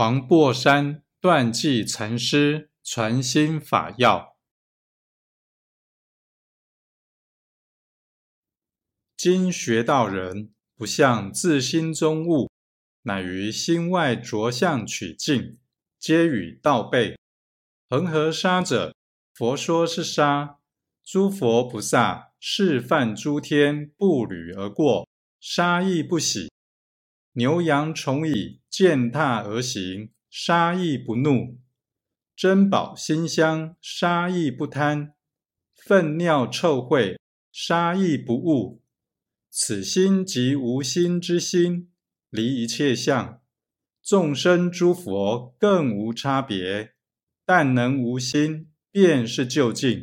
黄檗山断际禅师传心法要：今学道人不向自心中悟，乃于心外着相取境，皆与道背。恒河沙者，佛说是沙，诸佛菩萨示范诸天步履而过，沙亦不喜。牛羊虫蚁践踏而行，杀亦不怒；珍宝馨香，杀亦不贪；粪尿臭秽，杀亦不恶。此心即无心之心，离一切相，众生诸佛更无差别。但能无心，便是究竟。